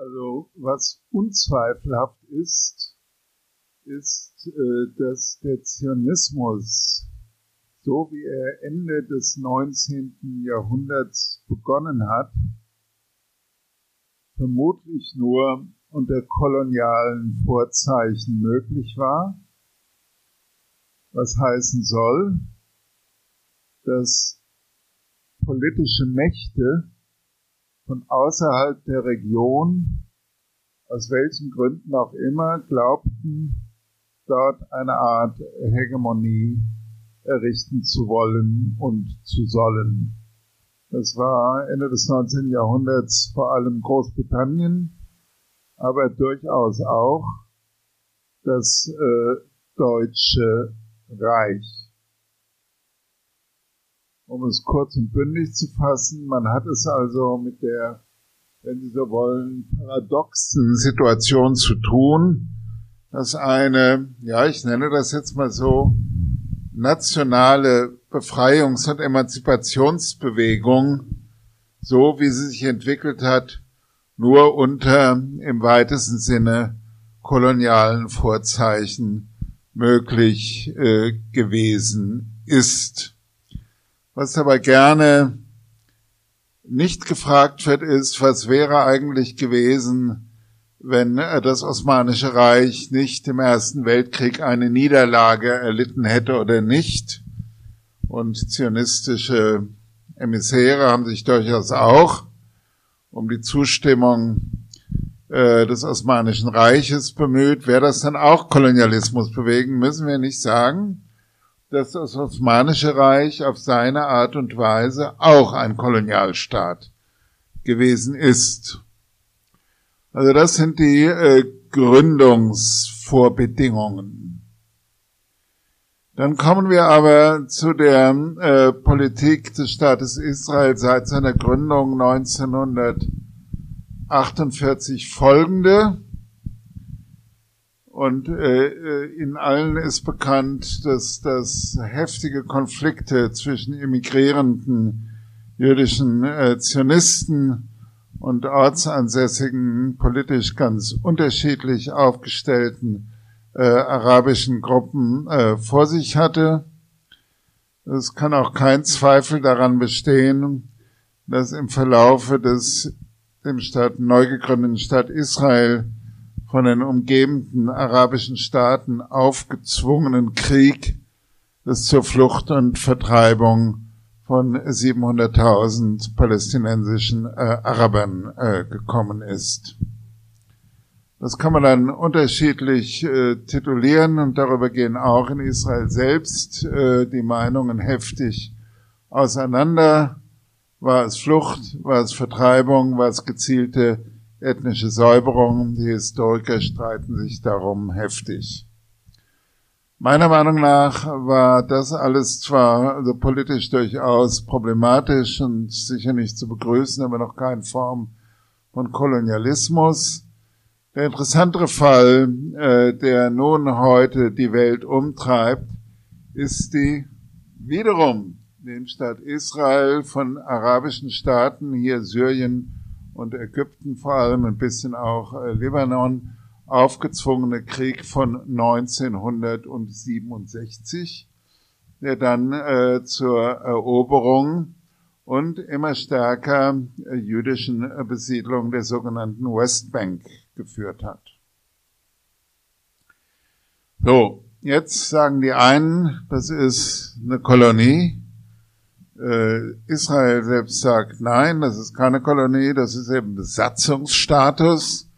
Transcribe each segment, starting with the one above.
Also was unzweifelhaft ist, ist, äh, dass der Zionismus, so wie er Ende des 19. Jahrhunderts begonnen hat, vermutlich nur unter kolonialen Vorzeichen möglich war, was heißen soll, dass politische Mächte von außerhalb der Region, aus welchen Gründen auch immer, glaubten, dort eine Art Hegemonie errichten zu wollen und zu sollen. Das war Ende des 19. Jahrhunderts vor allem Großbritannien, aber durchaus auch das äh, Deutsche Reich. Um es kurz und bündig zu fassen, man hat es also mit der, wenn Sie so wollen, paradoxen Situation zu tun, dass eine, ja, ich nenne das jetzt mal so, nationale Befreiungs- und Emanzipationsbewegung, so wie sie sich entwickelt hat, nur unter im weitesten Sinne kolonialen Vorzeichen möglich äh, gewesen ist. Was aber gerne nicht gefragt wird, ist, was wäre eigentlich gewesen, wenn äh, das Osmanische Reich nicht im Ersten Weltkrieg eine Niederlage erlitten hätte oder nicht. Und zionistische Emissäre haben sich durchaus auch um die Zustimmung äh, des Osmanischen Reiches bemüht. Wäre das dann auch Kolonialismus bewegen, müssen wir nicht sagen, dass das Osmanische Reich auf seine Art und Weise auch ein Kolonialstaat gewesen ist. Also das sind die äh, Gründungsvorbedingungen. Dann kommen wir aber zu der äh, Politik des Staates Israel seit seiner Gründung 1948 folgende. Und äh, äh, in allen ist bekannt, dass das heftige Konflikte zwischen emigrierenden jüdischen äh, Zionisten und ortsansässigen, politisch ganz unterschiedlich aufgestellten äh, arabischen Gruppen äh, vor sich hatte. Es kann auch kein Zweifel daran bestehen, dass im Verlaufe des dem Staat, neu gegründeten Staat Israel von den umgebenden arabischen Staaten aufgezwungenen Krieg des zur Flucht und Vertreibung von 700.000 palästinensischen äh, Arabern äh, gekommen ist. Das kann man dann unterschiedlich äh, titulieren und darüber gehen auch in Israel selbst äh, die Meinungen heftig auseinander. War es Flucht, war es Vertreibung, war es gezielte ethnische Säuberung? Die Historiker streiten sich darum heftig. Meiner Meinung nach war das alles zwar also politisch durchaus problematisch und sicher nicht zu begrüßen, aber noch keine Form von Kolonialismus. Der interessantere Fall, äh, der nun heute die Welt umtreibt, ist die wiederum den Staat Israel von arabischen Staaten, hier Syrien und Ägypten vor allem, ein bisschen auch äh, Libanon, aufgezwungene Krieg von 1967, der dann äh, zur Eroberung und immer stärker äh, jüdischen äh, Besiedlung der sogenannten Westbank geführt hat. So, jetzt sagen die einen, das ist eine Kolonie. Äh, Israel selbst sagt, nein, das ist keine Kolonie, das ist eben Besatzungsstatus.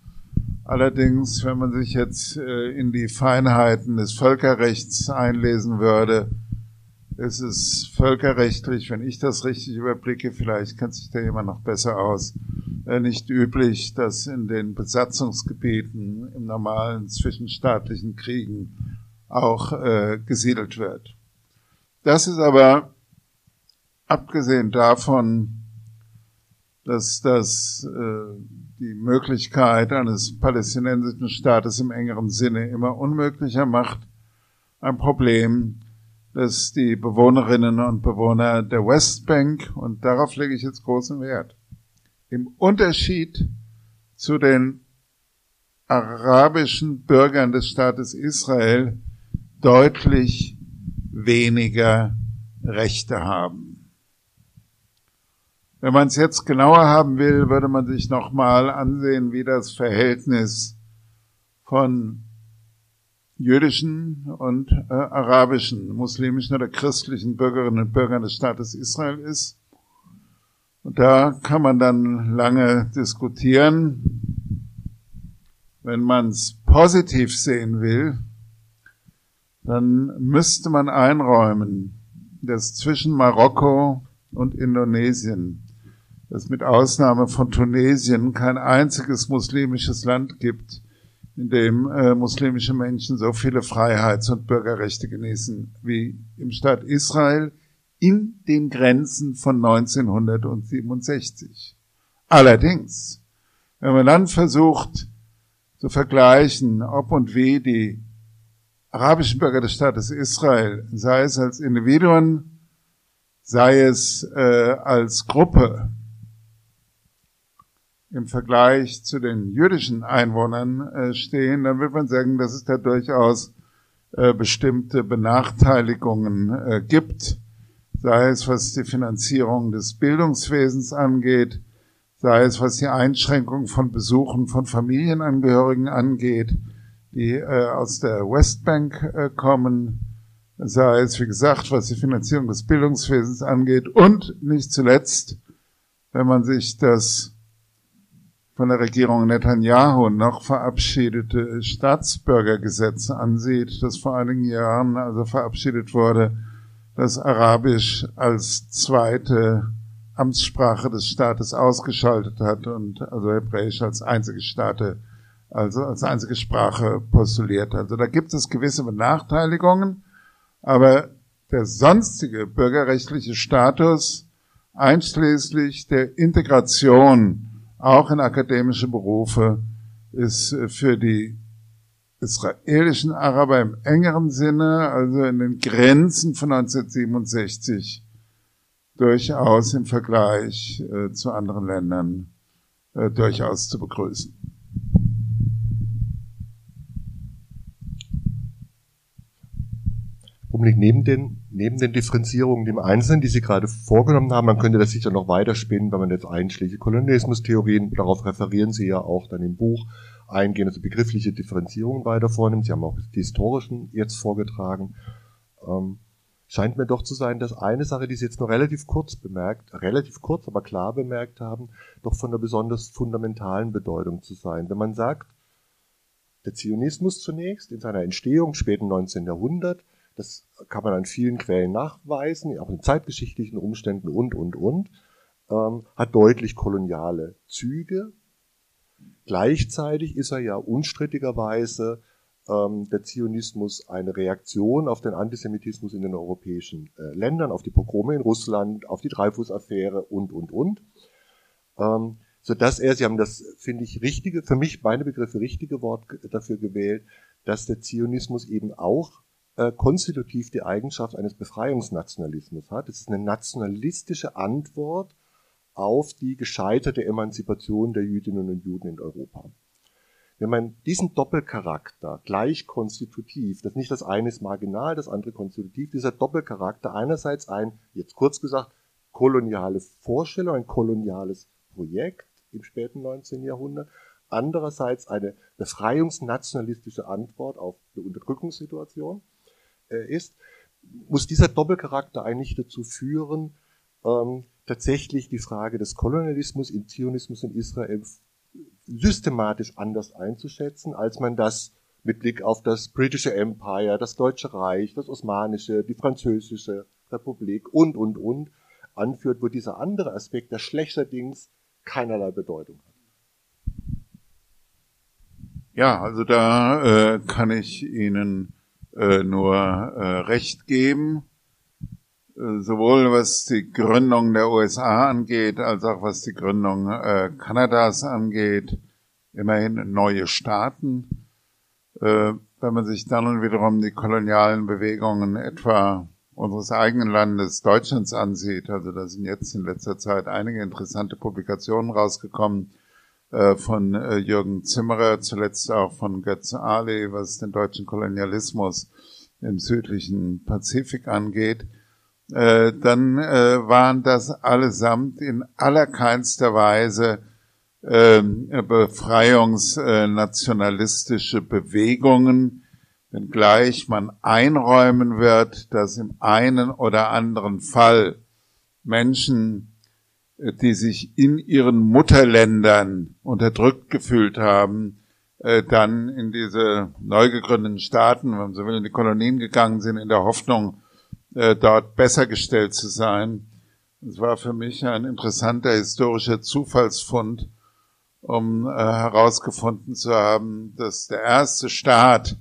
Allerdings, wenn man sich jetzt äh, in die Feinheiten des Völkerrechts einlesen würde, ist es völkerrechtlich, wenn ich das richtig überblicke, vielleicht kennt sich da jemand noch besser aus, äh, nicht üblich, dass in den Besatzungsgebieten im normalen zwischenstaatlichen Kriegen auch äh, gesiedelt wird. Das ist aber, abgesehen davon, dass das äh, die Möglichkeit eines palästinensischen Staates im engeren Sinne immer unmöglicher macht, ein Problem, das die Bewohnerinnen und Bewohner der Westbank, und darauf lege ich jetzt großen Wert, im Unterschied zu den arabischen Bürgern des Staates Israel deutlich weniger Rechte haben. Wenn man es jetzt genauer haben will, würde man sich nochmal ansehen, wie das Verhältnis von jüdischen und äh, arabischen, muslimischen oder christlichen Bürgerinnen und Bürgern des Staates Israel ist. Und da kann man dann lange diskutieren. Wenn man es positiv sehen will, dann müsste man einräumen, dass zwischen Marokko und Indonesien es mit Ausnahme von Tunesien kein einziges muslimisches Land gibt, in dem äh, muslimische Menschen so viele Freiheits- und Bürgerrechte genießen wie im Staat Israel in den Grenzen von 1967. Allerdings, wenn man dann versucht zu vergleichen, ob und wie die arabischen Bürger des Staates Israel, sei es als Individuen, sei es äh, als Gruppe, im Vergleich zu den jüdischen Einwohnern äh, stehen, dann wird man sagen, dass es da durchaus äh, bestimmte Benachteiligungen äh, gibt, sei es was die Finanzierung des Bildungswesens angeht, sei es was die Einschränkung von Besuchen von Familienangehörigen angeht, die äh, aus der Westbank äh, kommen, sei es, wie gesagt, was die Finanzierung des Bildungswesens angeht. Und nicht zuletzt, wenn man sich das von der Regierung Netanyahu noch verabschiedete Staatsbürgergesetz ansieht, das vor einigen Jahren also verabschiedet wurde, das Arabisch als zweite Amtssprache des Staates ausgeschaltet hat und also Hebräisch als einzige Staate, also als einzige Sprache postuliert. Also da gibt es gewisse Benachteiligungen, aber der sonstige bürgerrechtliche Status einschließlich der Integration auch in akademische Berufe, ist für die israelischen Araber im engeren Sinne, also in den Grenzen von 1967, durchaus im Vergleich äh, zu anderen Ländern äh, durchaus zu begrüßen. Umblick neben den, neben den Differenzierungen im Einzelnen, die Sie gerade vorgenommen haben, man könnte das sicher noch weiterspinnen, wenn man jetzt einschlägige Kolonialismustheorien, darauf referieren Sie ja auch dann im Buch, eingehen, also begriffliche Differenzierungen weiter vornimmt. Sie haben auch die historischen jetzt vorgetragen. Ähm, scheint mir doch zu sein, dass eine Sache, die Sie jetzt nur relativ kurz bemerkt, relativ kurz, aber klar bemerkt haben, doch von einer besonders fundamentalen Bedeutung zu sein. Wenn man sagt, der Zionismus zunächst in seiner Entstehung, späten 19. Jahrhundert, das kann man an vielen Quellen nachweisen, auch in zeitgeschichtlichen Umständen und, und, und. Ähm, hat deutlich koloniale Züge. Gleichzeitig ist er ja unstrittigerweise ähm, der Zionismus eine Reaktion auf den Antisemitismus in den europäischen äh, Ländern, auf die Pogrome in Russland, auf die Dreyfus-Affäre und, und, und. Ähm, so dass er, Sie haben das, finde ich, richtige, für mich meine Begriffe richtige Wort dafür gewählt, dass der Zionismus eben auch äh, konstitutiv die Eigenschaft eines Befreiungsnationalismus hat. Es ist eine nationalistische Antwort auf die gescheiterte Emanzipation der Jüdinnen und Juden in Europa. Wenn man diesen Doppelcharakter gleich konstitutiv, das nicht das eine ist marginal, das andere konstitutiv, dieser Doppelcharakter einerseits ein, jetzt kurz gesagt, koloniale Vorstellung, ein koloniales Projekt im späten 19. Jahrhundert, andererseits eine befreiungsnationalistische Antwort auf eine Unterdrückungssituation ist, muss dieser Doppelcharakter eigentlich dazu führen, ähm, tatsächlich die Frage des Kolonialismus im Zionismus in Israel systematisch anders einzuschätzen, als man das mit Blick auf das britische Empire, das Deutsche Reich, das Osmanische, die Französische Republik und, und, und anführt, wo dieser andere Aspekt, der schlechterdings keinerlei Bedeutung hat. Ja, also da äh, kann ich Ihnen äh, nur äh, Recht geben, äh, sowohl was die Gründung der USA angeht, als auch was die Gründung äh, Kanadas angeht. Immerhin neue Staaten. Äh, wenn man sich dann wiederum die kolonialen Bewegungen etwa unseres eigenen Landes Deutschlands ansieht, also da sind jetzt in letzter Zeit einige interessante Publikationen rausgekommen, von äh, Jürgen Zimmerer, zuletzt auch von Götze Ali, was den deutschen Kolonialismus im südlichen Pazifik angeht, äh, dann äh, waren das allesamt in allerkeinster Weise ähm, befreiungsnationalistische Bewegungen, wenngleich man einräumen wird, dass im einen oder anderen Fall Menschen, äh, die sich in ihren Mutterländern unterdrückt gefühlt haben, äh, dann in diese neu gegründeten Staaten, wenn so will, in die Kolonien gegangen sind, in der Hoffnung, äh, dort besser gestellt zu sein. Es war für mich ein interessanter historischer Zufallsfund, um äh, herausgefunden zu haben, dass der erste Staat,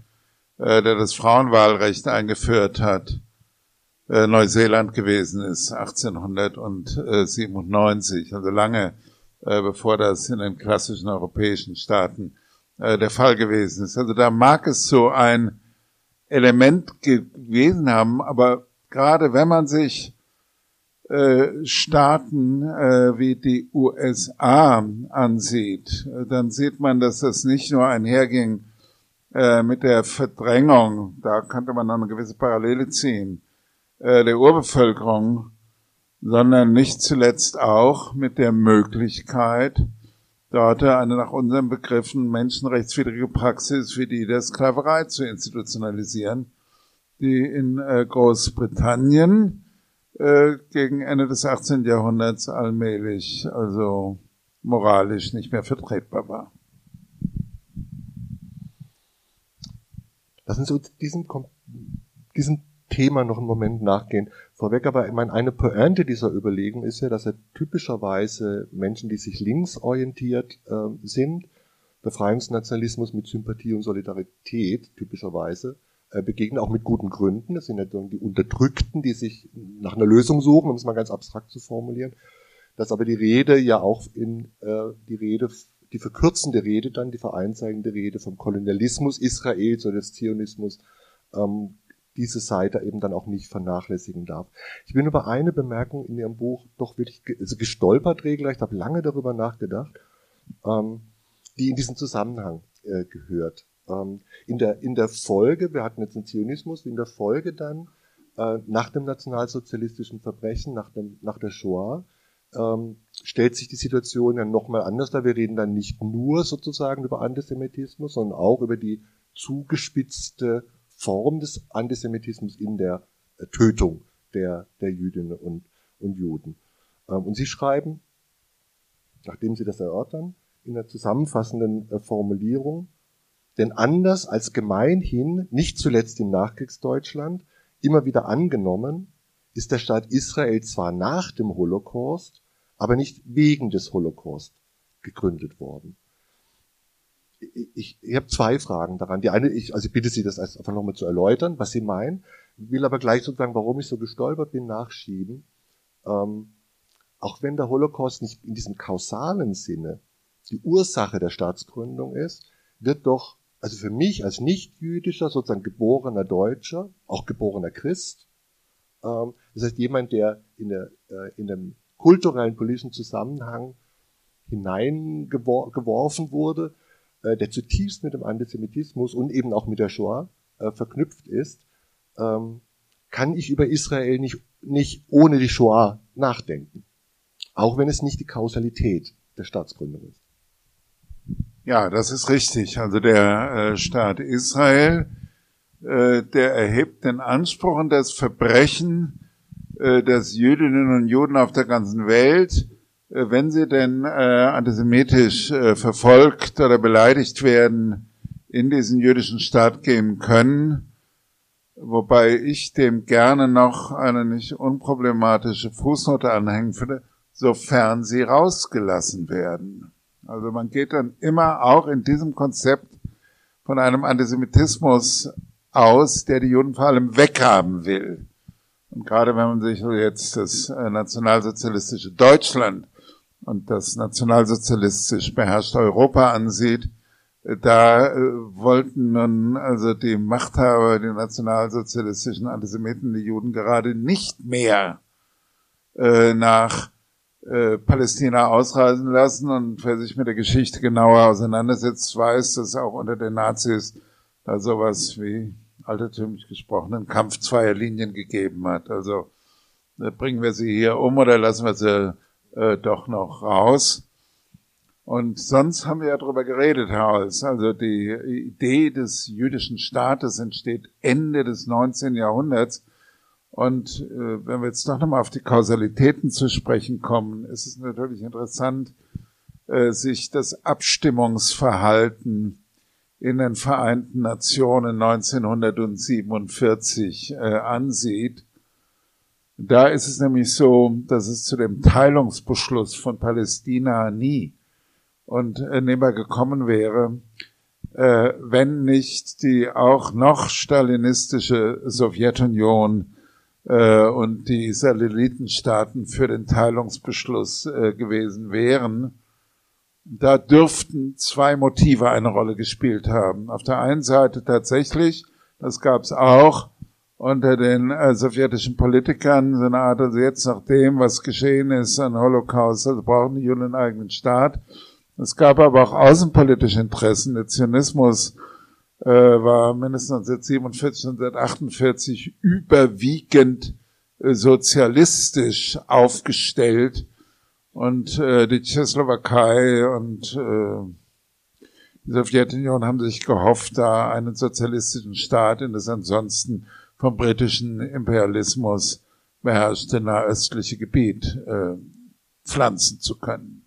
der das Frauenwahlrecht eingeführt hat, äh, Neuseeland gewesen ist, 1897, also lange äh, bevor das in den klassischen europäischen Staaten äh, der Fall gewesen ist. Also da mag es so ein Element gewesen haben, aber gerade wenn man sich äh, Staaten äh, wie die USA ansieht, dann sieht man, dass das nicht nur einherging äh, mit der Verdrängung, da könnte man noch eine gewisse Parallele ziehen, äh, der Urbevölkerung, sondern nicht zuletzt auch mit der Möglichkeit, dort eine nach unseren Begriffen menschenrechtswidrige Praxis wie die der Sklaverei zu institutionalisieren, die in äh, Großbritannien äh, gegen Ende des 18. Jahrhunderts allmählich, also moralisch nicht mehr vertretbar war. Lassen Sie uns diesem, diesem Thema noch einen Moment nachgehen. Vorweg aber, ich meine, eine Pointe dieser Überlegung ist ja, dass er typischerweise Menschen, die sich linksorientiert äh, sind, Befreiungsnationalismus mit Sympathie und Solidarität typischerweise äh, begegnen, auch mit guten Gründen. Das sind ja die Unterdrückten, die sich nach einer Lösung suchen, um es mal ganz abstrakt zu formulieren. Dass aber die Rede ja auch in äh, die Rede, die verkürzende Rede dann, die vereinzeigende Rede vom Kolonialismus Israels oder des Zionismus, ähm, diese Seite eben dann auch nicht vernachlässigen darf. Ich bin über eine Bemerkung in Ihrem Buch doch wirklich also gestolpert regelrecht, habe lange darüber nachgedacht, ähm, die in diesen Zusammenhang äh, gehört. Ähm, in, der, in der Folge, wir hatten jetzt den Zionismus, in der Folge dann äh, nach dem nationalsozialistischen Verbrechen, nach, dem, nach der Shoah, ähm, stellt sich die Situation ja nochmal anders dar. Wir reden dann nicht nur sozusagen über Antisemitismus, sondern auch über die zugespitzte Form des Antisemitismus in der äh, Tötung der, der Jüdinnen und, und Juden. Ähm, und Sie schreiben, nachdem Sie das erörtern, in der zusammenfassenden äh, Formulierung, denn anders als gemeinhin, nicht zuletzt im Nachkriegsdeutschland, immer wieder angenommen, ist der Staat Israel zwar nach dem Holocaust, aber nicht wegen des Holocaust gegründet worden. Ich, ich habe zwei Fragen daran. Die eine, ich, also ich bitte Sie, das einfach nochmal zu erläutern, was Sie meinen, will aber gleich sozusagen, warum ich so gestolpert bin, nachschieben. Ähm, auch wenn der Holocaust nicht in diesem kausalen Sinne die Ursache der Staatsgründung ist, wird doch also für mich als nicht-jüdischer, sozusagen geborener Deutscher, auch geborener Christ, ähm, das heißt jemand, der in, der, äh, in dem kulturellen, politischen Zusammenhang hineingeworfen wurde, der zutiefst mit dem Antisemitismus und eben auch mit der Shoah äh, verknüpft ist, ähm, kann ich über Israel nicht, nicht ohne die Shoah nachdenken. Auch wenn es nicht die Kausalität der Staatsgründung ist. Ja, das ist richtig. Also der äh, Staat Israel, äh, der erhebt den Anspruch und das Verbrechen, äh, dass Jüdinnen und Juden auf der ganzen Welt, äh, wenn sie denn äh, antisemitisch äh, verfolgt oder beleidigt werden, in diesen jüdischen Staat gehen können. Wobei ich dem gerne noch eine nicht unproblematische Fußnote anhängen würde, sofern sie rausgelassen werden. Also man geht dann immer auch in diesem Konzept von einem Antisemitismus aus, der die Juden vor allem weghaben will. Und gerade wenn man sich jetzt das äh, nationalsozialistische Deutschland und das nationalsozialistisch beherrschte Europa ansieht, da äh, wollten nun also die Machthaber, die nationalsozialistischen Antisemiten, die Juden gerade nicht mehr äh, nach äh, Palästina ausreisen lassen und wer sich mit der Geschichte genauer auseinandersetzt, weiß, dass auch unter den Nazis da sowas wie altertümlich gesprochen einen Kampf zweier Linien gegeben hat. Also äh, bringen wir sie hier um oder lassen wir sie äh, doch noch raus. Und sonst haben wir ja darüber geredet, Herr Holz. Also die Idee des jüdischen Staates entsteht Ende des 19. Jahrhunderts. Und äh, wenn wir jetzt doch nochmal auf die Kausalitäten zu sprechen kommen, ist es natürlich interessant, äh, sich das Abstimmungsverhalten in den Vereinten Nationen 1947 äh, ansieht. Da ist es nämlich so, dass es zu dem Teilungsbeschluss von Palästina nie und äh, nimmer gekommen wäre, äh, wenn nicht die auch noch stalinistische Sowjetunion äh, und die Satellitenstaaten für den Teilungsbeschluss äh, gewesen wären. Da dürften zwei Motive eine Rolle gespielt haben. Auf der einen Seite tatsächlich, das gab es auch, unter den äh, sowjetischen Politikern, so eine Art, also jetzt nach dem, was geschehen ist an Holocaust, also brauchen die Juden einen eigenen Staat. Es gab aber auch außenpolitische Interessen. Der Zionismus äh, war mindestens 1947, 1948 überwiegend äh, sozialistisch aufgestellt und äh, die Tschechoslowakei und äh, die Sowjetunion haben sich gehofft, da einen sozialistischen Staat in das ansonsten vom britischen Imperialismus beherrschte nahöstliche Gebiet äh, pflanzen zu können.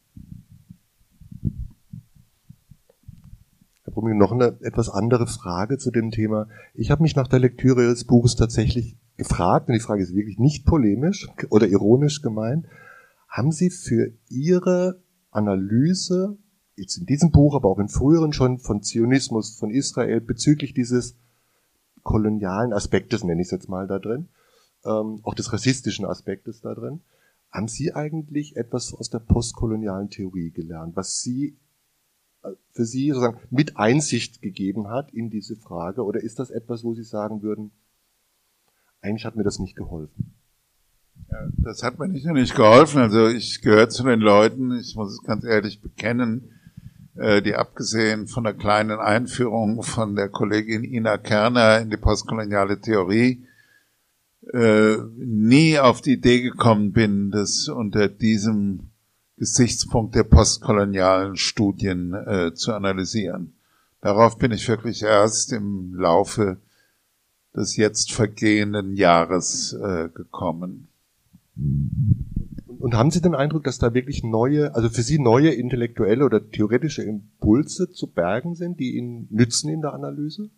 Herr Brumming, noch eine etwas andere Frage zu dem Thema. Ich habe mich nach der Lektüre Ihres Buches tatsächlich gefragt, und die Frage ist wirklich nicht polemisch oder ironisch gemeint, haben Sie für Ihre Analyse, jetzt in diesem Buch, aber auch in früheren schon von Zionismus, von Israel, bezüglich dieses kolonialen Aspektes, nenne ich es jetzt mal da drin, ähm, auch des rassistischen Aspektes da drin. Haben Sie eigentlich etwas aus der postkolonialen Theorie gelernt, was Sie äh, für Sie sozusagen mit Einsicht gegeben hat in diese Frage? Oder ist das etwas, wo Sie sagen würden, eigentlich hat mir das nicht geholfen? Ja, das hat mir nicht nur nicht geholfen. Also ich gehöre zu den Leuten, ich muss es ganz ehrlich bekennen, die abgesehen von der kleinen Einführung von der Kollegin Ina Kerner in die postkoloniale Theorie äh, nie auf die Idee gekommen bin, das unter diesem Gesichtspunkt der postkolonialen Studien äh, zu analysieren. Darauf bin ich wirklich erst im Laufe des jetzt vergehenden Jahres äh, gekommen. Und haben Sie den Eindruck, dass da wirklich neue, also für Sie neue intellektuelle oder theoretische Impulse zu bergen sind, die Ihnen nützen in der Analyse?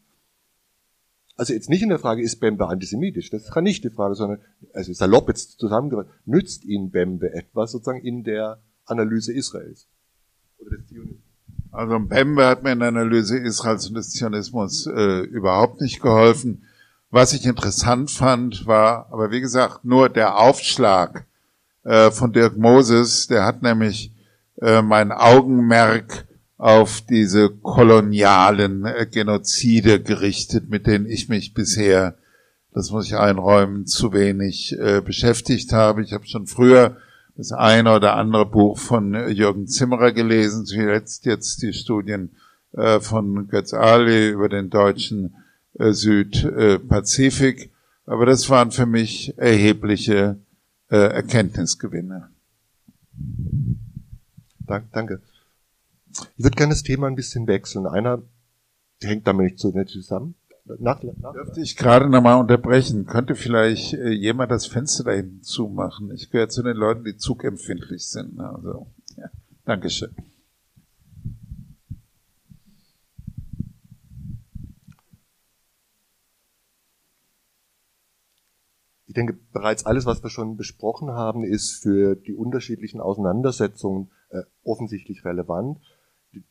Also jetzt nicht in der Frage, ist Bembe antisemitisch? Das kann nicht die Frage, sondern, also salopp jetzt zusammengefasst, nützt Ihnen Bembe etwas sozusagen in der Analyse Israels? Oder des? Also Bembe hat mir in der Analyse Israels und des Zionismus äh, überhaupt nicht geholfen. Was ich interessant fand, war, aber wie gesagt, nur der Aufschlag äh, von Dirk Moses, der hat nämlich äh, mein Augenmerk auf diese kolonialen äh, Genozide gerichtet, mit denen ich mich bisher, das muss ich einräumen, zu wenig beschäftigt habe. Ich habe schon früher das eine oder andere Buch von Jürgen Zimmerer gelesen, zuletzt jetzt die Studien von Götz Ali über den deutschen Südpazifik. Aber das waren für mich erhebliche äh, Erkenntnisgewinne. Danke. Ich würde gerne das Thema ein bisschen wechseln. Einer hängt damit nicht so nett zusammen. Nach, nach, Dürfte ich gerade nochmal unterbrechen? Könnte vielleicht äh, jemand das Fenster da hinten zumachen? Ich gehöre zu den Leuten, die zugempfindlich sind. Also, ja. Dankeschön. Denke, bereits alles, was wir schon besprochen haben, ist für die unterschiedlichen Auseinandersetzungen äh, offensichtlich relevant.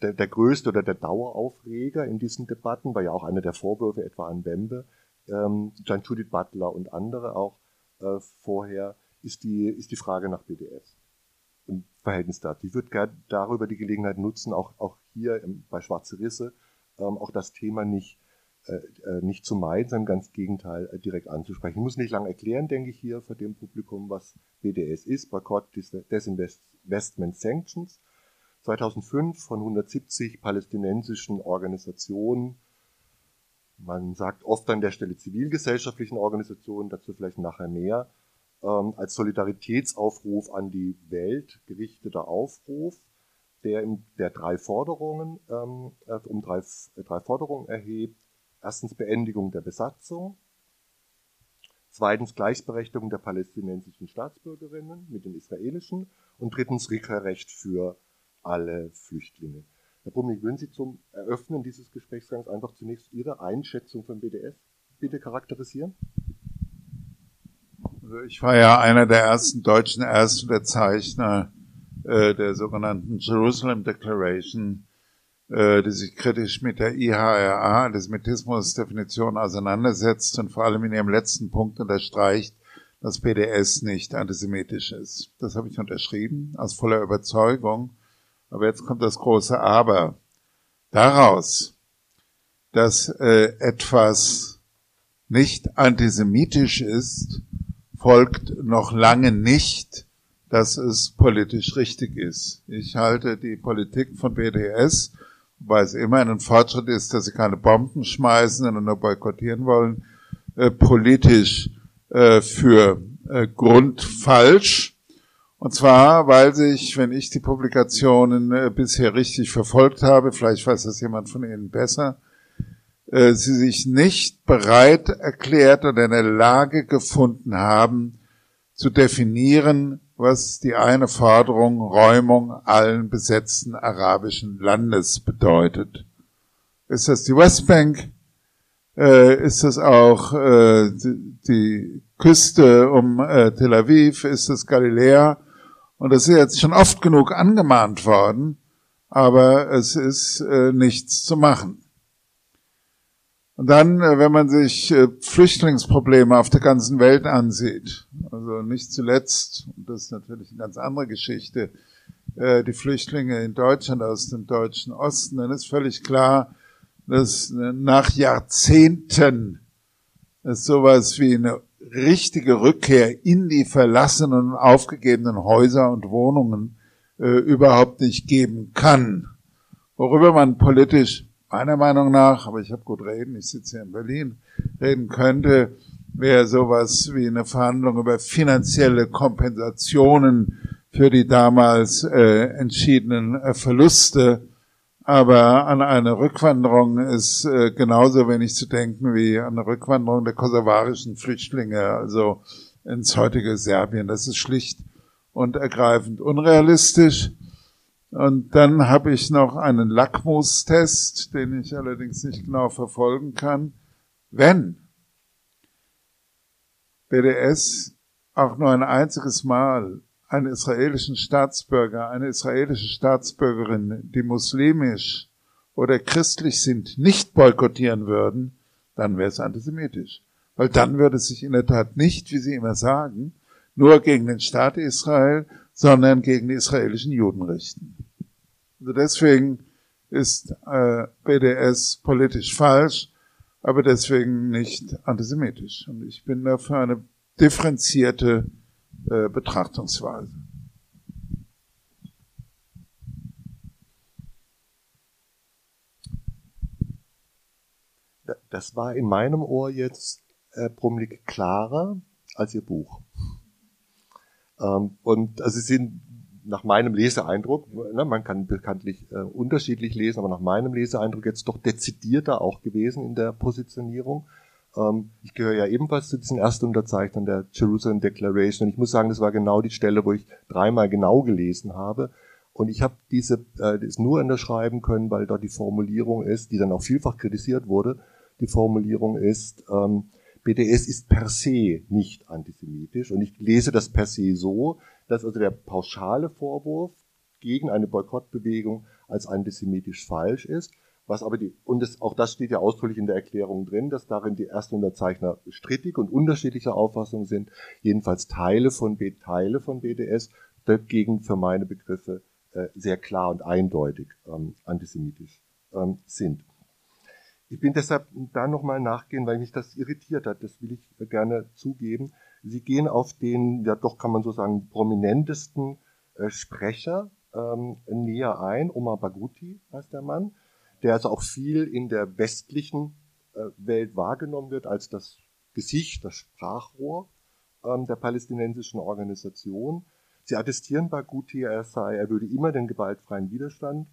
Der, der, größte oder der Daueraufreger in diesen Debatten war ja auch einer der Vorwürfe etwa an Bembe, ähm, John Judith Butler und andere auch äh, vorher, ist die, ist die Frage nach BDS und Verhältnis dazu. Ich würde gerne darüber die Gelegenheit nutzen, auch, auch hier bei Schwarze Risse, ähm, auch das Thema nicht nicht zu meiden, sondern ganz Gegenteil äh, direkt anzusprechen. Ich muss nicht lange erklären, denke ich hier vor dem Publikum, was BDS ist, Boycott, Disinvestment Sanctions. 2005 von 170 palästinensischen Organisationen, man sagt oft an der Stelle zivilgesellschaftlichen Organisationen, dazu vielleicht nachher mehr, ähm, als Solidaritätsaufruf an die Welt gerichteter Aufruf, der, der drei Forderungen, ähm, um drei, drei Forderungen erhebt Erstens Beendigung der Besatzung. Zweitens Gleichberechtigung der palästinensischen Staatsbürgerinnen mit den israelischen. Und drittens Rückkehrrecht für alle Flüchtlinge. Herr Brummig, würden Sie zum Eröffnen dieses Gesprächsgangs einfach zunächst Ihre Einschätzung von BDS bitte charakterisieren? Also ich war ja einer der ersten deutschen Erstunterzeichner äh, der sogenannten Jerusalem Declaration die sich kritisch mit der IHRA, Antisemitismus-Definition auseinandersetzt und vor allem in ihrem letzten Punkt unterstreicht, dass BDS nicht antisemitisch ist. Das habe ich unterschrieben, aus voller Überzeugung. Aber jetzt kommt das große Aber. Daraus, dass äh, etwas nicht antisemitisch ist, folgt noch lange nicht, dass es politisch richtig ist. Ich halte die Politik von BDS weil es immer ein Fortschritt ist, dass sie keine Bomben schmeißen und nur boykottieren wollen, äh, politisch äh, für äh, grundfalsch. Und zwar, weil sich, wenn ich die Publikationen äh, bisher richtig verfolgt habe, vielleicht weiß das jemand von Ihnen besser, äh, sie sich nicht bereit erklärt oder in der Lage gefunden haben, zu definieren, was die eine Forderung Räumung allen besetzten arabischen Landes bedeutet. Ist das die Westbank? Äh, ist das auch äh, die, Küste um äh, Tel Aviv? Ist das Galiläa? Und das ist jetzt schon oft genug angemahnt worden, aber es ist nichts zu machen. Und dann, äh, wenn man sich äh, Flüchtlingsprobleme auf der ganzen Welt ansieht, also nicht zuletzt, und das ist natürlich eine ganz andere Geschichte, äh, die Flüchtlinge in Deutschland aus dem deutschen Osten, dann ist völlig klar, dass nach Jahrzehnten es sowas wie eine richtige Rückkehr in die verlassenen und aufgegebenen Häuser und Wohnungen äh, überhaupt nicht geben kann. Worüber man politisch meiner Meinung nach, aber ich habe gut reden, ich sitze hier in Berlin, reden könnte, wäre sowas wie eine Verhandlung über finanzielle Kompensationen für die damals äh, entschiedenen äh, Verluste. Aber an eine Rückwanderung ist äh, genauso wenig zu denken wie an eine Rückwanderung der kosovarischen Flüchtlinge, also ins heutige Serbien. Das ist schlicht und ergreifend unrealistisch. Und dann habe ich noch einen Lackmustest, den ich allerdings nicht genau verfolgen kann. Wenn BDS auch nur ein einziges Mal einen israelischen Staatsbürger, eine israelische Staatsbürgerin, die muslimisch oder christlich sind, nicht boykottieren würden, dann wäre es antisemitisch. Weil dann würde es sich in der Tat nicht, wie Sie immer sagen, nur gegen den Staat Israel, sondern gegen die israelischen Juden richten. Also deswegen ist äh, BDS politisch falsch, aber deswegen nicht antisemitisch. Und ich bin dafür eine differenzierte äh, Betrachtungsweise. Das war in meinem Ohr jetzt äh, Brumlik klarer als Ihr Buch. Ähm, und also Sie sind nach meinem Leseeindruck, ne, man kann bekanntlich äh, unterschiedlich lesen, aber nach meinem Leseeindruck jetzt doch dezidierter auch gewesen in der Positionierung. Ähm, ich gehöre ja ebenfalls zu diesen Erstunterzeichnern der Jerusalem Declaration und ich muss sagen, das war genau die Stelle, wo ich dreimal genau gelesen habe. Und ich habe diese äh, das nur unterschreiben können, weil dort die Formulierung ist, die dann auch vielfach kritisiert wurde. Die Formulierung ist, ähm, BDS ist per se nicht antisemitisch. Und ich lese das per se so, dass also der pauschale Vorwurf gegen eine Boykottbewegung als antisemitisch falsch ist. Was aber die, und das, auch das steht ja ausdrücklich in der Erklärung drin, dass darin die ersten Unterzeichner strittig und unterschiedlicher Auffassung sind, jedenfalls Teile von, B, Teile von BDS dagegen für meine Begriffe äh, sehr klar und eindeutig ähm, antisemitisch ähm, sind. Ich bin deshalb da nochmal nachgehen, weil mich das irritiert hat. Das will ich gerne zugeben. Sie gehen auf den, ja doch kann man so sagen, prominentesten äh, Sprecher ähm, näher ein. Omar Baguti heißt der Mann, der also auch viel in der westlichen äh, Welt wahrgenommen wird als das Gesicht, das Sprachrohr ähm, der palästinensischen Organisation. Sie attestieren Baguti, er sei, er würde immer den gewaltfreien Widerstand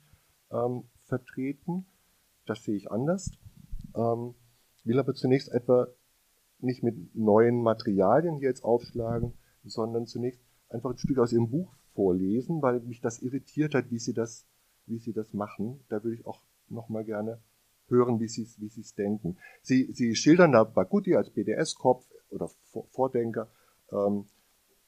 ähm, vertreten. Das sehe ich anders. Ähm, will aber zunächst etwa nicht mit neuen Materialien hier jetzt aufschlagen, sondern zunächst einfach ein Stück aus Ihrem Buch vorlesen, weil mich das irritiert hat, wie Sie das, wie Sie das machen. Da würde ich auch nochmal gerne hören, wie Sie wie es denken. Sie, Sie schildern da Baguti als BDS-Kopf oder Vordenker. Ähm,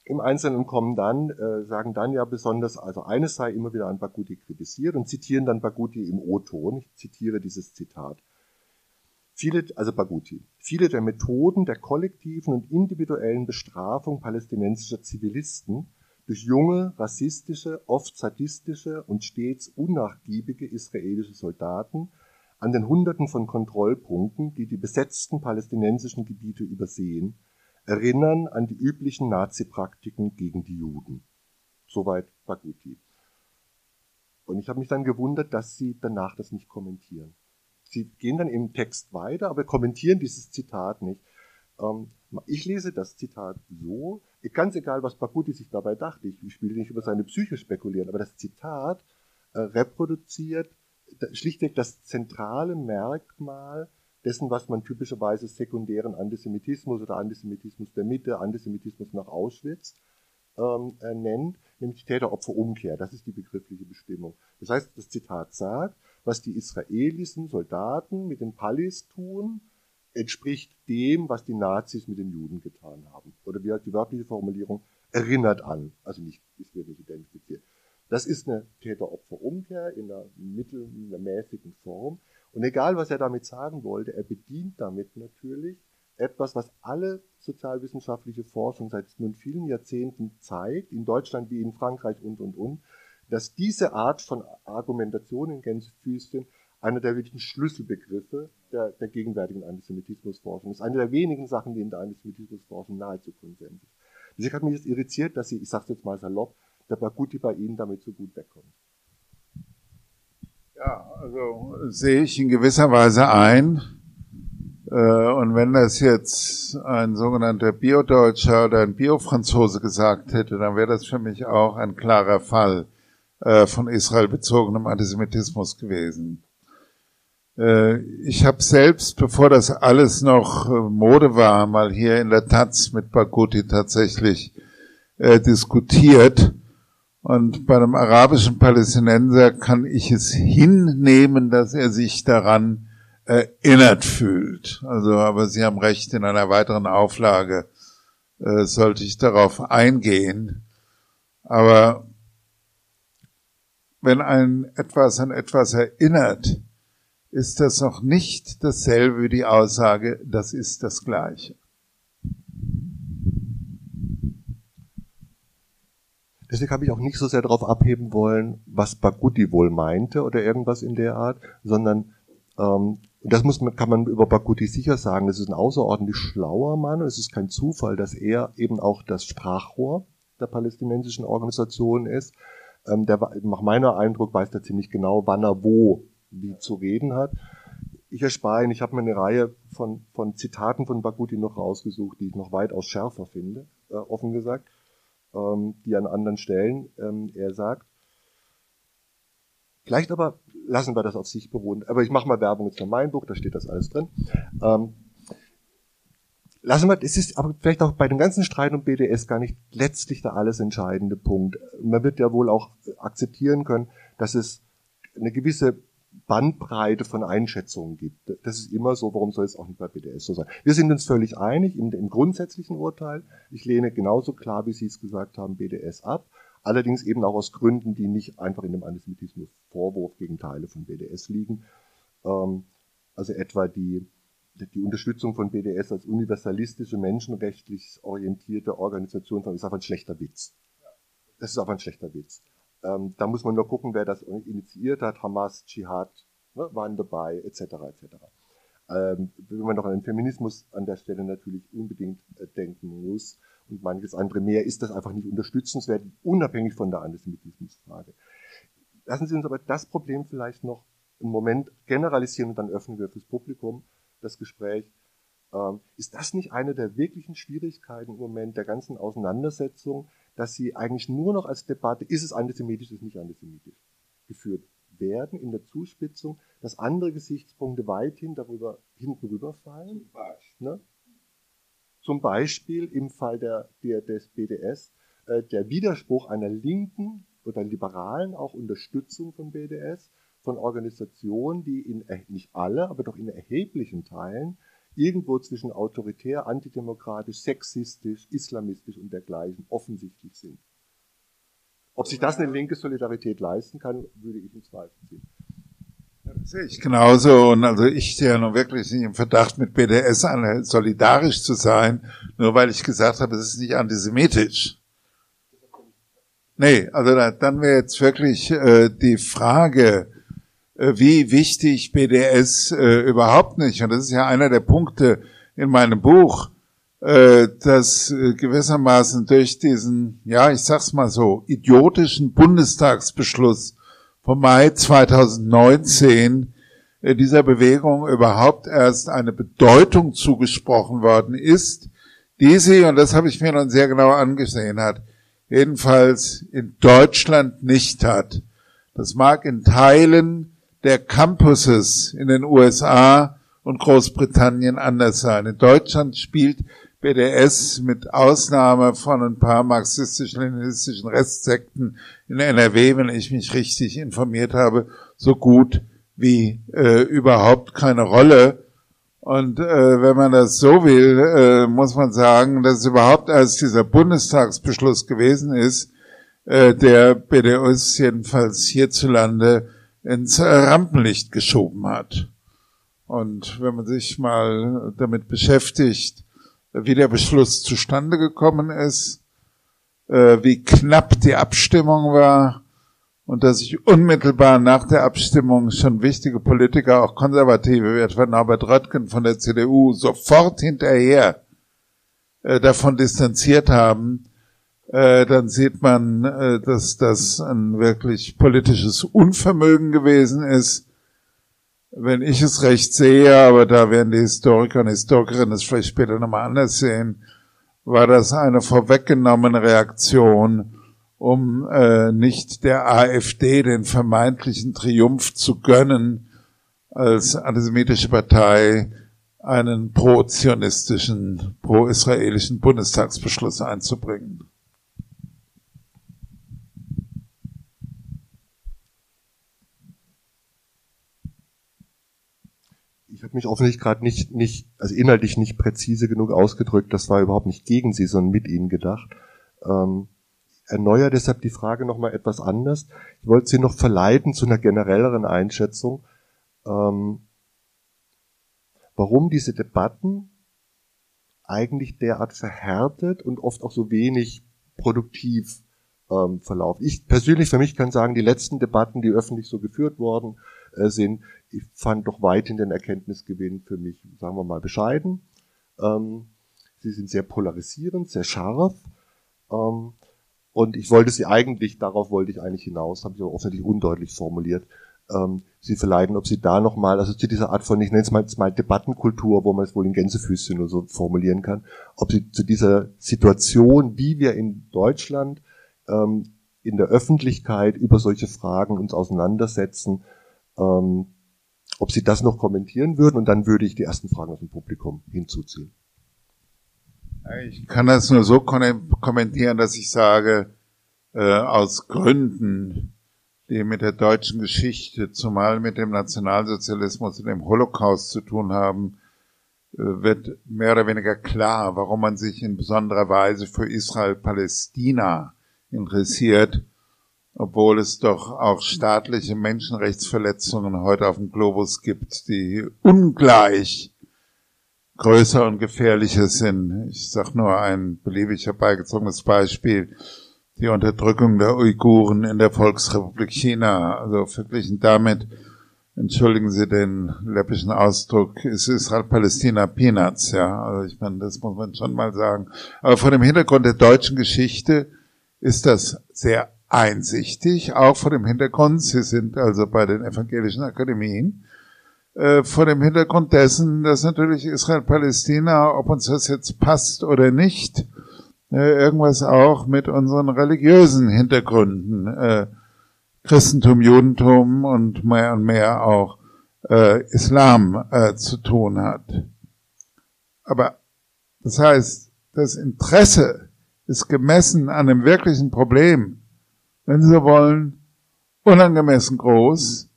Im Einzelnen kommen dann, äh, sagen dann ja besonders, also eines sei immer wieder an Baguti kritisiert und zitieren dann Baguti im O-Ton. Ich zitiere dieses Zitat. Viele, also Baguti, viele der Methoden der kollektiven und individuellen Bestrafung palästinensischer Zivilisten durch junge, rassistische, oft sadistische und stets unnachgiebige israelische Soldaten an den Hunderten von Kontrollpunkten, die die besetzten palästinensischen Gebiete übersehen, erinnern an die üblichen Nazi-Praktiken gegen die Juden. Soweit Baguti. Und ich habe mich dann gewundert, dass sie danach das nicht kommentieren. Sie gehen dann im Text weiter, aber kommentieren dieses Zitat nicht. Ähm, ich lese das Zitat so, ganz egal, was Bakuti sich dabei dachte, ich will nicht über seine Psyche spekulieren, aber das Zitat äh, reproduziert schlichtweg das zentrale Merkmal dessen, was man typischerweise sekundären Antisemitismus oder Antisemitismus der Mitte, Antisemitismus nach Auschwitz ähm, äh, nennt, nämlich Täter-Opfer-Umkehr. Das ist die begriffliche Bestimmung. Das heißt, das Zitat sagt, was die israelischen Soldaten mit den Palis tun, entspricht dem, was die Nazis mit den Juden getan haben. Oder wie die wörtliche Formulierung erinnert an. Also nicht, es wird nicht identifiziert. Das ist eine Täter-Opfer-Umkehr in einer mittel, in einer mäßigen Form. Und egal, was er damit sagen wollte, er bedient damit natürlich etwas, was alle sozialwissenschaftliche Forschung seit nun vielen Jahrzehnten zeigt, in Deutschland wie in Frankreich und, und, und, dass diese Art von Argumentation in Gänsefüßchen einer der wirklichen Schlüsselbegriffe der, der gegenwärtigen Antisemitismusforschung ist. Eine der wenigen Sachen, die in der Antisemitismusforschung nahezu Konsens ist. Deswegen hat mich das irritiert, dass sie, ich sage jetzt mal salopp, der Baguti bei Ihnen damit so gut wegkommt. Ja, also sehe ich in gewisser Weise ein. Äh, und wenn das jetzt ein sogenannter Biodeutscher oder ein Biofranzose gesagt hätte, dann wäre das für mich auch ein klarer Fall äh, von Israel bezogenem Antisemitismus gewesen. Äh, ich habe selbst, bevor das alles noch Mode war, mal hier in der Taz mit Baguti tatsächlich diskutiert. Und bei einem arabischen Palästinenser kann ich es hinnehmen, dass er sich daran erinnert fühlt. Also, aber Sie haben recht, in einer weiteren Auflage äh, sollte ich darauf eingehen. Aber wenn ein etwas an etwas erinnert, ist das noch nicht dasselbe wie die Aussage, das ist das Gleiche. Deswegen habe ich auch nicht so sehr darauf abheben wollen, was Baguti wohl meinte oder irgendwas in der Art, sondern ähm, das muss man, kann man über Bakuti sicher sagen. Das ist ein außerordentlich schlauer Mann. Es ist kein Zufall, dass er eben auch das Sprachrohr der palästinensischen Organisation ist. Ähm, der, nach meiner Eindruck weiß er ziemlich genau, wann er wo wie zu reden hat. Ich erspare ihn, ich habe mir eine Reihe von, von Zitaten von Bakuti noch rausgesucht, die ich noch weitaus schärfer finde, äh, offen gesagt, ähm, die an anderen Stellen ähm, er sagt. Vielleicht aber lassen wir das auf sich beruhen. Aber ich mache mal Werbung jetzt für mein Buch, da steht das alles drin. Ähm, lassen wir, es ist aber vielleicht auch bei dem ganzen Streit um BDS gar nicht letztlich der alles entscheidende Punkt. Man wird ja wohl auch akzeptieren können, dass es eine gewisse Bandbreite von Einschätzungen gibt. Das ist immer so, warum soll es auch nicht bei BDS so sein? Wir sind uns völlig einig im, im grundsätzlichen Urteil. Ich lehne genauso klar, wie Sie es gesagt haben, BDS ab. Allerdings eben auch aus Gründen, die nicht einfach in dem Antisemitismus-Vorwurf gegen Teile von BDS liegen. Ähm, also etwa die, die Unterstützung von BDS als universalistische, menschenrechtlich orientierte Organisation ist einfach ein schlechter Witz. Das ist einfach ein schlechter Witz. Ähm, da muss man nur gucken, wer das initiiert hat. Hamas, Dschihad ne, waren dabei, etc. etc. ähm, wenn man noch an den Feminismus an der Stelle natürlich unbedingt äh, denken muss und manches andere mehr, ist das einfach nicht unterstützenswert, unabhängig von der Antisemitismusfrage. Lassen Sie uns aber das Problem vielleicht noch einen Moment generalisieren und dann öffnen wir fürs Publikum das Gespräch. Ähm, ist das nicht eine der wirklichen Schwierigkeiten im Moment der ganzen Auseinandersetzung, dass sie eigentlich nur noch als Debatte, ist es antisemitisch, ist es nicht antisemitisch, geführt werden in der Zuspitzung, dass andere Gesichtspunkte weithin darüber hinten rüberfallen. Zum Beispiel, ne? Zum Beispiel im Fall der, der, des BDS äh, der Widerspruch einer linken oder liberalen auch Unterstützung von BDS, von Organisationen, die in, nicht alle, aber doch in erheblichen Teilen irgendwo zwischen autoritär, antidemokratisch, sexistisch, islamistisch und dergleichen offensichtlich sind. Ob sich das eine linke Solidarität leisten kann, würde ich in Zweifel ziehen. Das sehe ich genauso. Und also ich stehe ja nun wirklich nicht im Verdacht, mit BDS solidarisch zu sein, nur weil ich gesagt habe, es ist nicht antisemitisch. Nee, also dann wäre jetzt wirklich äh, die Frage, wie wichtig BDS äh, überhaupt nicht, und das ist ja einer der Punkte in meinem Buch, äh, dass äh, gewissermaßen durch diesen, ja, ich sag's mal so, idiotischen Bundestagsbeschluss vom Mai 2019 äh, dieser Bewegung überhaupt erst eine Bedeutung zugesprochen worden ist, die sie, und das habe ich mir dann sehr genau angesehen hat, jedenfalls in Deutschland nicht hat. Das mag in Teilen der Campuses in den USA und Großbritannien anders sein. In Deutschland spielt BDS mit Ausnahme von ein paar marxistisch-leninistischen Restsekten in NRW, wenn ich mich richtig informiert habe, so gut wie äh, überhaupt keine Rolle. Und äh, wenn man das so will, äh, muss man sagen, dass es überhaupt erst dieser Bundestagsbeschluss gewesen ist, äh, der BDS jedenfalls hierzulande ins Rampenlicht geschoben hat. Und wenn man sich mal damit beschäftigt, wie der Beschluss zustande gekommen ist, äh, wie knapp die Abstimmung war und dass sich unmittelbar nach der Abstimmung schon wichtige Politiker, auch Konservative, wie etwa Norbert Röttgen von der CDU, sofort hinterher äh, davon distanziert haben, äh, dann sieht man, äh, dass das ein wirklich politisches Unvermögen gewesen ist. Wenn ich es recht sehe, aber da werden die Historiker und Historikerinnen es vielleicht später nochmal anders sehen, war das eine vorweggenommene Reaktion, um äh, nicht der AfD den vermeintlichen Triumph zu gönnen, als antisemitische Partei einen pro-zionistischen, pro-israelischen Bundestagsbeschluss einzubringen. Habe mich offensichtlich gerade nicht, nicht, also inhaltlich nicht präzise genug ausgedrückt. Das war überhaupt nicht gegen Sie, sondern mit Ihnen gedacht. Ähm, erneuere deshalb die Frage nochmal etwas anders. Ich wollte Sie noch verleiten zu einer generelleren Einschätzung, ähm, warum diese Debatten eigentlich derart verhärtet und oft auch so wenig produktiv ähm, verlaufen. Ich persönlich für mich kann sagen, die letzten Debatten, die öffentlich so geführt worden äh, sind, ich fand doch weithin den Erkenntnisgewinn für mich, sagen wir mal, bescheiden. Ähm, sie sind sehr polarisierend, sehr scharf. Ähm, und ich wollte sie eigentlich, darauf wollte ich eigentlich hinaus, habe ich aber offensichtlich undeutlich formuliert, ähm, sie verleiten, ob sie da nochmal, also zu dieser Art von, ich nenne es mal, mal Debattenkultur, wo man es wohl in Gänsefüßchen nur so formulieren kann, ob sie zu dieser Situation, wie wir in Deutschland ähm, in der Öffentlichkeit über solche Fragen uns auseinandersetzen, ähm, ob Sie das noch kommentieren würden und dann würde ich die ersten Fragen aus dem Publikum hinzuziehen. Ich kann das nur so kommentieren, dass ich sage, äh, aus Gründen, die mit der deutschen Geschichte, zumal mit dem Nationalsozialismus und dem Holocaust zu tun haben, äh, wird mehr oder weniger klar, warum man sich in besonderer Weise für Israel-Palästina interessiert obwohl es doch auch staatliche Menschenrechtsverletzungen heute auf dem Globus gibt, die ungleich größer und gefährlicher sind. Ich sage nur ein beliebig herbeigezogenes Beispiel, die Unterdrückung der Uiguren in der Volksrepublik China. Also verglichen damit entschuldigen Sie den läppischen Ausdruck, ist Israel-Palästina Peanuts, ja. Also ich meine, das muss man schon mal sagen. Aber vor dem Hintergrund der deutschen Geschichte ist das sehr einsichtig, auch vor dem Hintergrund, Sie sind also bei den evangelischen Akademien, äh, vor dem Hintergrund dessen, dass natürlich Israel-Palästina, ob uns das jetzt passt oder nicht, äh, irgendwas auch mit unseren religiösen Hintergründen äh, Christentum, Judentum und mehr und mehr auch äh, Islam äh, zu tun hat. Aber das heißt, das Interesse ist gemessen an dem wirklichen Problem, wenn Sie so wollen, unangemessen groß.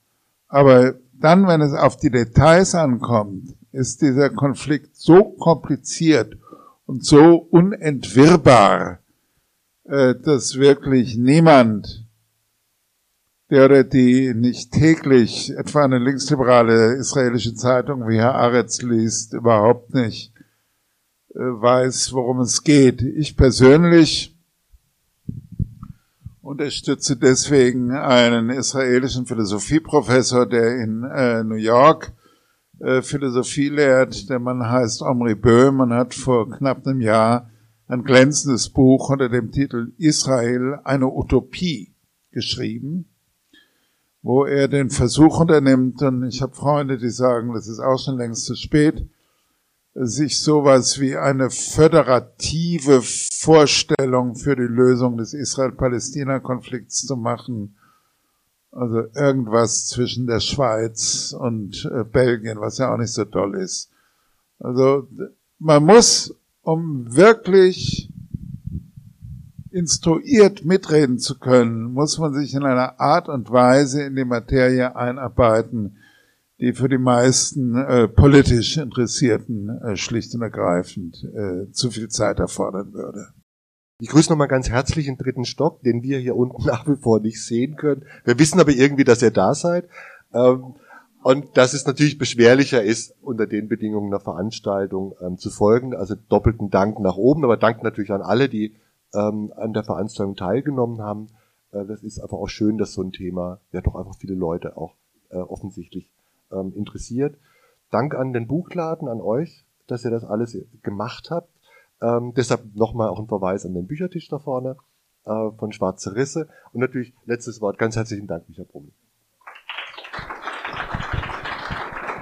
Aber dann, wenn es auf die Details ankommt, ist dieser Konflikt so kompliziert und so unentwirrbar, äh, dass wirklich niemand der oder die nicht täglich etwa eine linksliberale israelische Zeitung wie Herr Aretz liest, überhaupt nicht äh, weiß, worum es geht. Ich persönlich unterstütze deswegen einen israelischen Philosophieprofessor, der in äh, New York äh, Philosophie lehrt. Der Mann heißt Omri Böhm und hat vor knapp einem Jahr ein glänzendes Buch unter dem Titel Israel, eine Utopie geschrieben wo er den Versuch unternimmt, und ich habe Freunde, die sagen, das ist auch schon längst zu spät, sich sowas wie eine föderative Vorstellung für die Lösung des Israel-Palästina-Konflikts zu machen. Also irgendwas zwischen der Schweiz und äh, Belgien, was ja auch nicht so toll ist. Also man muss, um wirklich instruiert mitreden zu können, muss man sich in einer Art und Weise in die Materie einarbeiten, die für die meisten äh, politisch Interessierten äh, schlicht und ergreifend äh, zu viel Zeit erfordern würde. Ich grüße nochmal ganz herzlich den dritten Stock, den wir hier unten nach wie vor nicht sehen können. Wir wissen aber irgendwie, dass ihr da seid. Ähm, und dass es natürlich beschwerlicher ist, unter den Bedingungen einer Veranstaltung ähm, zu folgen. Also doppelten Dank nach oben, aber Dank natürlich an alle, die ähm, an der Veranstaltung teilgenommen haben. Äh, das ist einfach auch schön, dass so ein Thema ja doch einfach viele Leute auch äh, offensichtlich ähm, interessiert. Dank an den Buchladen, an euch, dass ihr das alles gemacht habt. Ähm, deshalb nochmal auch ein Verweis an den Büchertisch da vorne äh, von Schwarze Risse. Und natürlich letztes Wort, ganz herzlichen Dank, Michael Brummel.